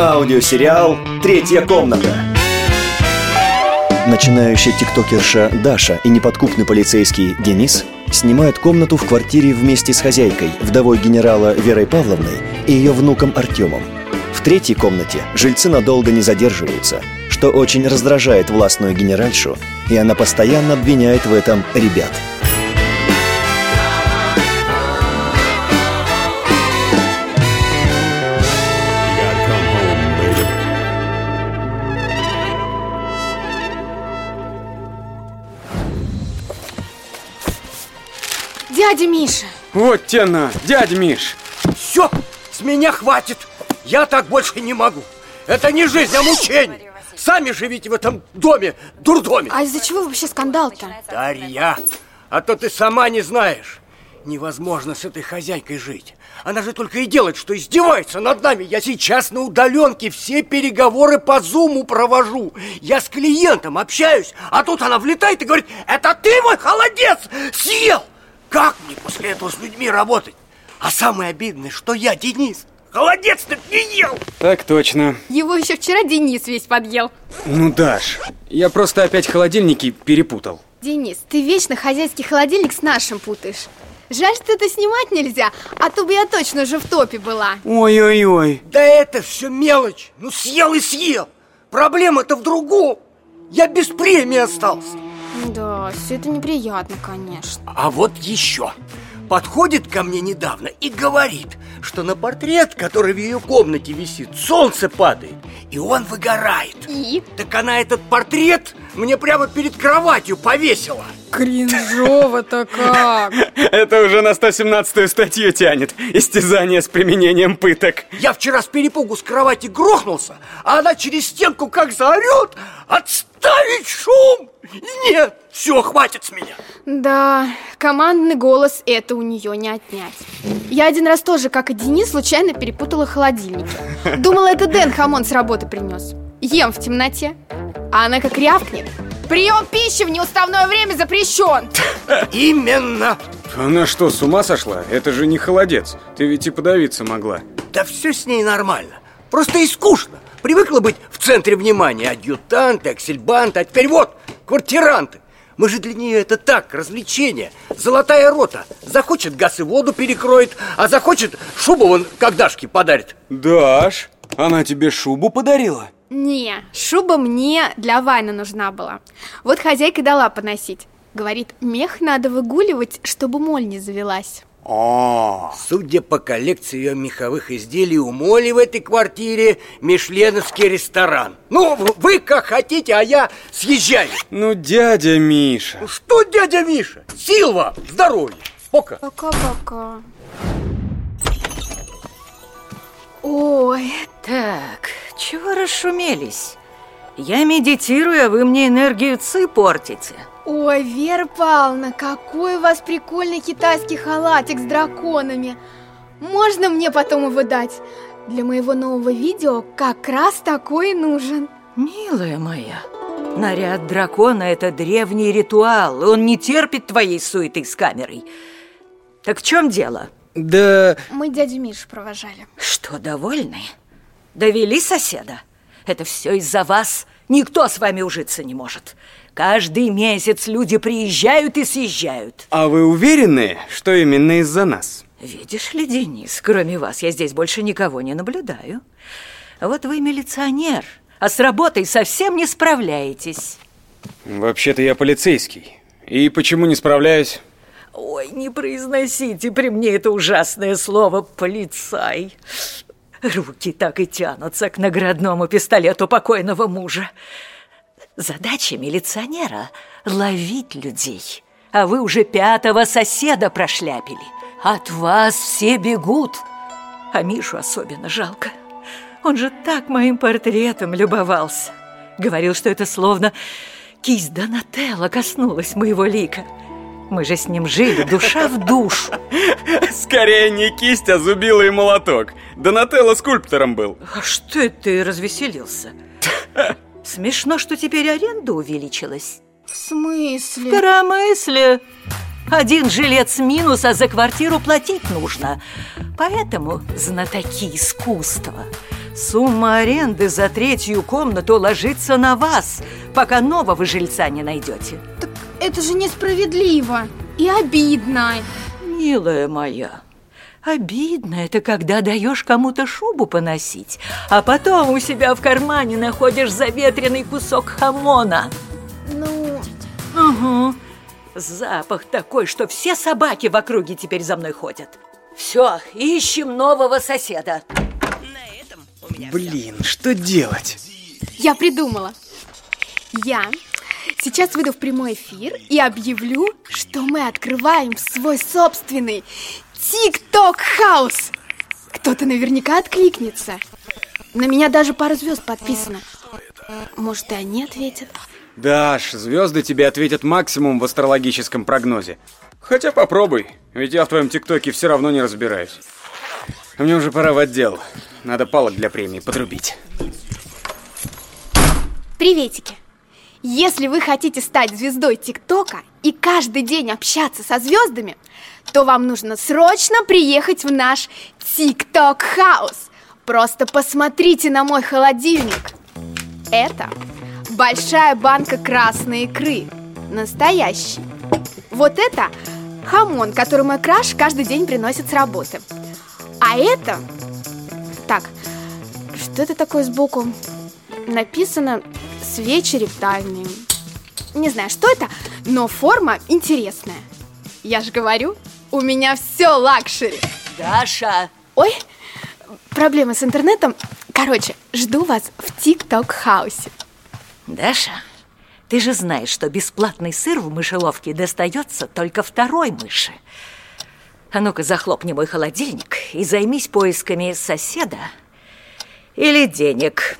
Аудиосериал «Третья комната». Начинающая тиктокерша Даша и неподкупный полицейский Денис снимают комнату в квартире вместе с хозяйкой, вдовой генерала Верой Павловной и ее внуком Артемом. В третьей комнате жильцы надолго не задерживаются, что очень раздражает властную генеральшу, и она постоянно обвиняет в этом ребят – Дядя Миша! Вот те на, дядя Миш! Все, с меня хватит! Я так больше не могу! Это не жизнь, а мучение! Сами живите в этом доме, дурдоме! А из-за чего вообще скандал-то? Дарья, а то ты сама не знаешь. Невозможно с этой хозяйкой жить. Она же только и делает, что издевается над нами. Я сейчас на удаленке все переговоры по зуму провожу. Я с клиентом общаюсь, а тут она влетает и говорит, это ты мой холодец съел! Как мне после этого с людьми работать? А самое обидное, что я, Денис, холодец-то не ел! Так точно. Его еще вчера Денис весь подъел. Ну, Даш, я просто опять холодильники перепутал. Денис, ты вечно хозяйский холодильник с нашим путаешь. Жаль, что это снимать нельзя, а то бы я точно уже в топе была. Ой-ой-ой. Да это все мелочь. Ну, съел и съел. Проблема-то в другом. Я без премии остался. Да, все это неприятно, конечно. А вот еще. Подходит ко мне недавно и говорит, что на портрет, который в ее комнате висит, солнце падает, и он выгорает. И? Так она этот портрет мне прямо перед кроватью повесила. Кринжово-то как! Это уже на 117-ю статью тянет. Истязание с применением пыток. Я вчера с перепугу с кровати грохнулся, а она через стенку как заорет «Отставить шум!» Нет, все, хватит с меня. Да, командный голос это у нее не отнять. Я один раз тоже, как и Денис, случайно перепутала холодильники. Думала, это Дэн хамон с работы принес. Ем в темноте. А она как рявкнет. Прием пищи в неуставное время запрещен. Именно. Она что, с ума сошла? Это же не холодец. Ты ведь и подавиться могла. Да все с ней нормально. Просто и скучно. Привыкла быть в центре внимания. Адъютанты, аксельбанты, а теперь вот, квартиранты. Мы же для нее это так, развлечение. Золотая рота. Захочет газ и воду перекроет, а захочет шубу вон как Дашке подарит. Даш, она тебе шубу подарила? Не, шуба мне для Вайна нужна была. Вот хозяйка дала поносить. Говорит, мех надо выгуливать, чтобы моль не завелась. О, судя по коллекции ее меховых изделий у Моли в этой квартире Мишленовский ресторан. Ну, вы как хотите, а я съезжаю. Ну, дядя Миша. Ну, что дядя Миша? Силва, здоровья. Пока. Пока-пока. Ой. Так, чего расшумелись? Я медитирую, а вы мне энергию ЦИ портите. Ой, Вера Павловна, какой у вас прикольный китайский халатик с драконами. Можно мне потом его дать? Для моего нового видео как раз такой нужен. Милая моя, наряд дракона – это древний ритуал, он не терпит твоей суеты с камерой. Так в чем дело? Да... Мы дядю Мишу провожали. Что, довольны? Довели соседа? Это все из-за вас. Никто с вами ужиться не может. Каждый месяц люди приезжают и съезжают. А вы уверены, что именно из-за нас? Видишь ли, Денис, кроме вас я здесь больше никого не наблюдаю. Вот вы милиционер, а с работой совсем не справляетесь. Вообще-то я полицейский. И почему не справляюсь? Ой, не произносите при мне это ужасное слово «полицай». Руки так и тянутся к наградному пистолету покойного мужа. Задача милиционера – ловить людей. А вы уже пятого соседа прошляпили. От вас все бегут. А Мишу особенно жалко. Он же так моим портретом любовался. Говорил, что это словно кисть Донателло коснулась моего лика. Мы же с ним жили душа в душу. Скорее не кисть, а зубила и молоток. Донателло скульптором был. А что это ты развеселился? Смешно, что теперь аренда увеличилась. В смысле? Коромысле. Один жилец минус, а за квартиру платить нужно. Поэтому знатоки искусства Сумма аренды за третью комнату ложится на вас, пока нового жильца не найдете. Так это же несправедливо и обидно. Милая моя, обидно это, когда даешь кому-то шубу поносить, а потом у себя в кармане находишь заветренный кусок хамона. Ну, Угу. Запах такой, что все собаки в округе теперь за мной ходят. Все, ищем нового соседа. Блин, что делать? я придумала. Я сейчас выйду в прямой эфир и объявлю, что мы открываем свой собственный ТикТок-хаус. Кто-то наверняка откликнется. На меня даже пара звезд подписано. Может, и они ответят. Даш, звезды тебе ответят максимум в астрологическом прогнозе. Хотя попробуй, ведь я в твоем ТикТоке все равно не разбираюсь. Мне уже пора в отдел. Надо палок для премии подрубить. Приветики! Если вы хотите стать звездой ТикТока и каждый день общаться со звездами, то вам нужно срочно приехать в наш ТикТок-хаус. Просто посмотрите на мой холодильник. Это большая банка красной икры. Настоящий. Вот это хамон, который мой crush каждый день приносит с работы. А это... Так, что это такое сбоку? Написано свечи рептильные. Не знаю, что это, но форма интересная. Я же говорю, у меня все luxury. Даша, Ой, проблемы с интернетом. Короче, жду вас в ТикТок-хаусе. Даша, ты же знаешь, что бесплатный сыр в мышеловке достается только второй мыши. А ну-ка, захлопни мой холодильник и займись поисками соседа или денег.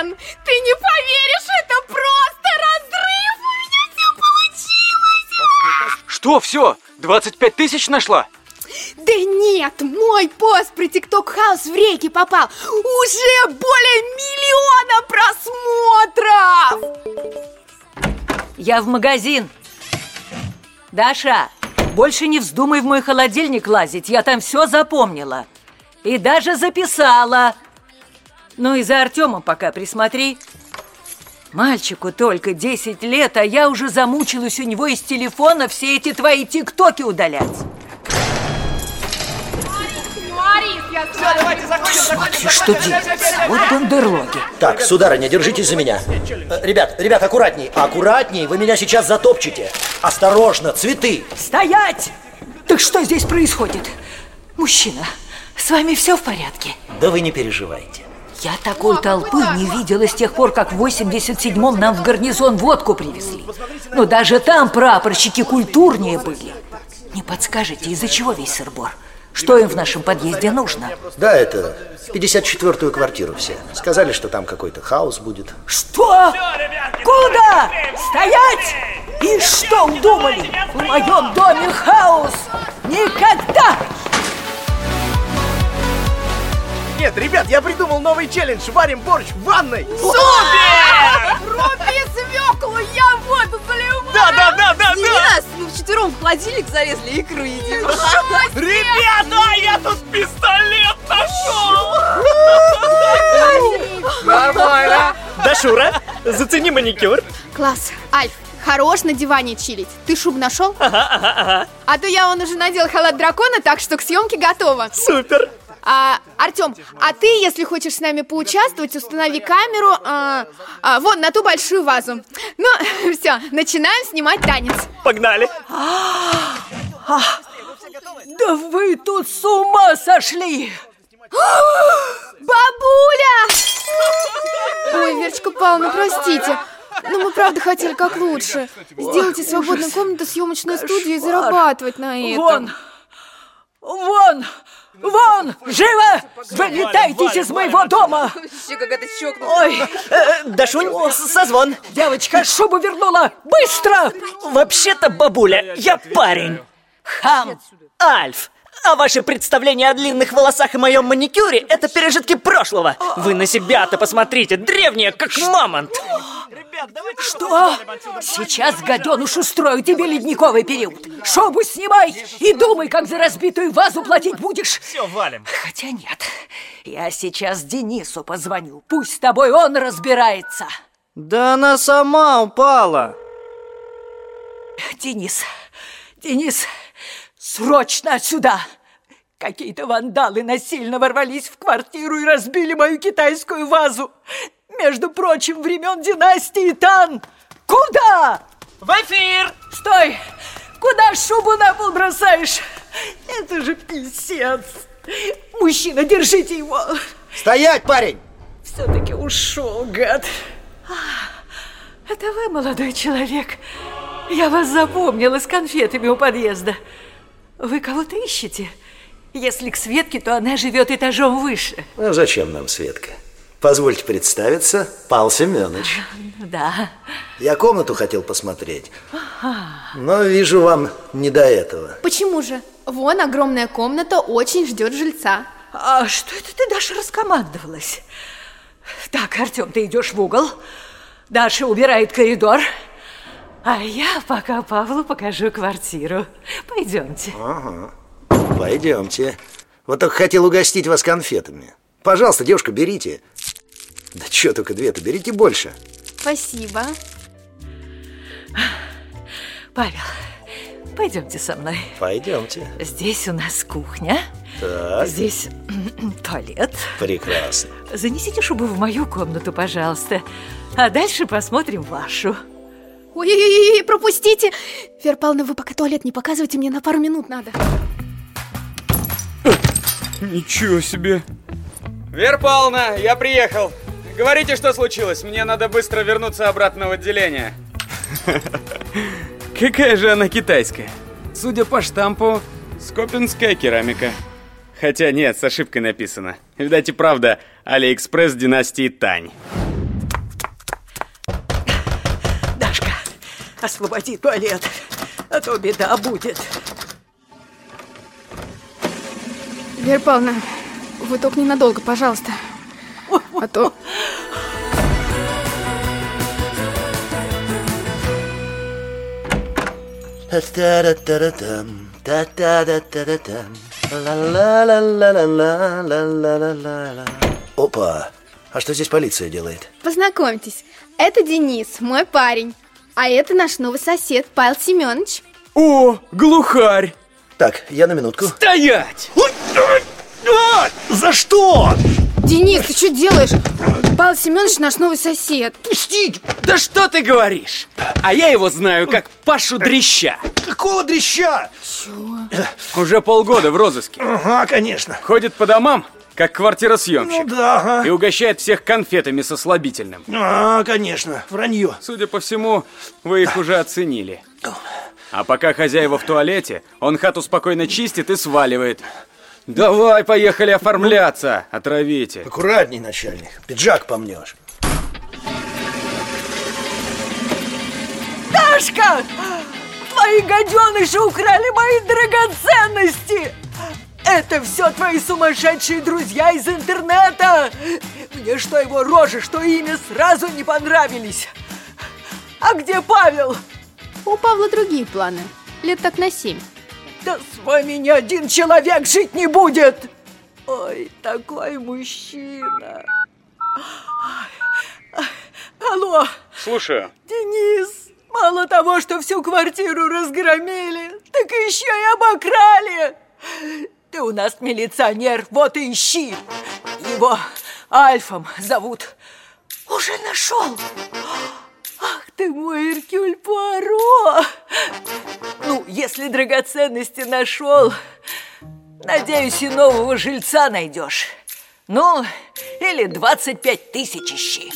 Дэн, ты не поверишь, это просто разрыв! У меня все получилось! Что, все? 25 тысяч нашла? Да нет, мой пост про ТикТок Хаус в реки попал. Уже более миллиона просмотров! Я в магазин. Даша, больше не вздумай в мой холодильник лазить, я там все запомнила. И даже записала. Ну и за Артемом пока присмотри. Мальчику только 10 лет, а я уже замучилась у него из телефона все эти твои тиктоки удалять. Смотри, что делать? Вот бандерлоги. Так, сударыня, держитесь за меня. Э, Ребят, ребят, аккуратней, аккуратней, вы меня сейчас затопчете. Осторожно, цветы. Стоять! Так что здесь происходит? Мужчина, с вами все в порядке? Да вы не переживайте. Я такой толпы не видела с тех пор, как в 87-м нам в гарнизон водку привезли. Но даже там прапорщики культурнее были. Не подскажете, из-за чего весь сырбор? Что им в нашем подъезде нужно? Да, это 54-ю квартиру все. Сказали, что там какой-то хаос будет. Что? Куда? Стоять! И что удумали? В моем доме хаос! Никогда! Нет, ребят, я придумал новый челлендж. Варим борщ в ванной. Руби свеклу, я воду заливаю! Да, да, да, да, да. Yes! Мы вчетвером в холодильник залезли, икру едим. Ребята, я тут пистолет нашел. Нормально. Дашура, зацени маникюр. Класс, Альф, хорош на диване чилить. Ты шуб нашел? А то я он уже надел халат дракона, так что к съемке готова. Супер. А, Артем, а ты, если хочешь с нами поучаствовать, установи камеру а, а, вон на ту большую вазу. Ну, все, начинаем снимать танец. Погнали. Да вы тут с ума сошли! Бабуля! Ой, Верочка Павловна, простите. Но мы правда хотели как лучше. Сделайте свободную комнату съемочную студию и зарабатывать на этом. Вон! Вон! Вон! Живо! Вылетайте из моего дома! Ой, э, Дашунь, созвон. Девочка шубу вернула! Быстро! Вообще-то, бабуля, я парень. Хам! Альф, А ваши представления о длинных волосах и моем маникюре – это пережитки прошлого. Вы на себя-то посмотрите, древние, как мамонт. Что? Сейчас, гаденыш, устрою тебе ледниковый период. Шубу снимай и думай, как за разбитую вазу платить будешь. Все, валим. Хотя нет, я сейчас Денису позвоню. Пусть с тобой он разбирается. Да она сама упала. Денис, Денис, срочно отсюда! Какие-то вандалы насильно ворвались в квартиру и разбили мою китайскую вазу. Между прочим, времен династии Тан. Куда? В эфир! Стой! Куда шубу на пол бросаешь? Это же писец. Мужчина, держите его. Стоять, парень! Все-таки ушел, гад. А, Это вы, молодой человек? Я вас запомнила с конфетами у подъезда. Вы кого-то ищете? Если к Светке, то она живет этажом выше. Ну, зачем нам Светка? Позвольте представиться, Пал Семенович. Да. Я комнату хотел посмотреть, но вижу вам не до этого. Почему же? Вон огромная комната очень ждет жильца. А что это ты, Даша, раскомандовалась? Так, Артем, ты идешь в угол. Даша убирает коридор. А я пока Павлу покажу квартиру. Пойдемте. Ага. Пойдемте. Вот только хотел угостить вас конфетами. Пожалуйста, девушка, берите. Да что только две-то, берите больше. Спасибо. Павел, пойдемте со мной. Пойдемте. Здесь у нас кухня. Так, Здесь туалет. прекрасно. Занесите шубу в мою комнату, пожалуйста. А дальше посмотрим вашу. Ой-ой-ой, пропустите! Вера Павловна, вы пока туалет не показывайте, мне на пару минут надо. Ничего себе. Вера Павловна, я приехал. Говорите, что случилось. Мне надо быстро вернуться обратно в отделение. Какая же она китайская. Судя по штампу, скопинская керамика. Хотя нет, с ошибкой написано. Видать и правда, Алиэкспресс династии Тан. Освободи туалет, а то беда будет. Вера Павловна, вы только ненадолго, пожалуйста. А то... Опа! А что здесь полиция делает? Познакомьтесь, это Денис, мой парень. А это наш новый сосед, Павел Семенович. О, глухарь! Так, я на минутку. Стоять! За что? Денис, ты что делаешь? Павел Семенович наш новый сосед. Пустить! Да что ты говоришь? А я его знаю как Пашу Дрища. Какого дрища? Уже полгода в розыске. Ага, конечно. Ходит по домам, как квартиросъемщик. Ну да, ага. И угощает всех конфетами со слабительным. А, конечно, вранье. Судя по всему, вы их уже оценили. А пока хозяева в туалете, он хату спокойно чистит и сваливает. Давай, поехали оформляться, отравите. Аккуратней, начальник. Пиджак помнешь. Дашка! Твои гаденыши украли мои драгоценности! Это все твои сумасшедшие друзья из интернета! Мне что его рожа, что имя сразу не понравились! А где Павел? У Павла другие планы. Лет так на семь. Да с вами ни один человек жить не будет! Ой, такой мужчина! Алло, Слушаю. Денис! Мало того, что всю квартиру разгромили, так еще и обокрали! У нас милиционер, вот и ищи! Его Альфом зовут. Уже нашел! Ах ты мой Эркюль Пуаро! Ну, если драгоценности нашел, надеюсь, и нового жильца найдешь. Ну, или 25 тысяч ищи.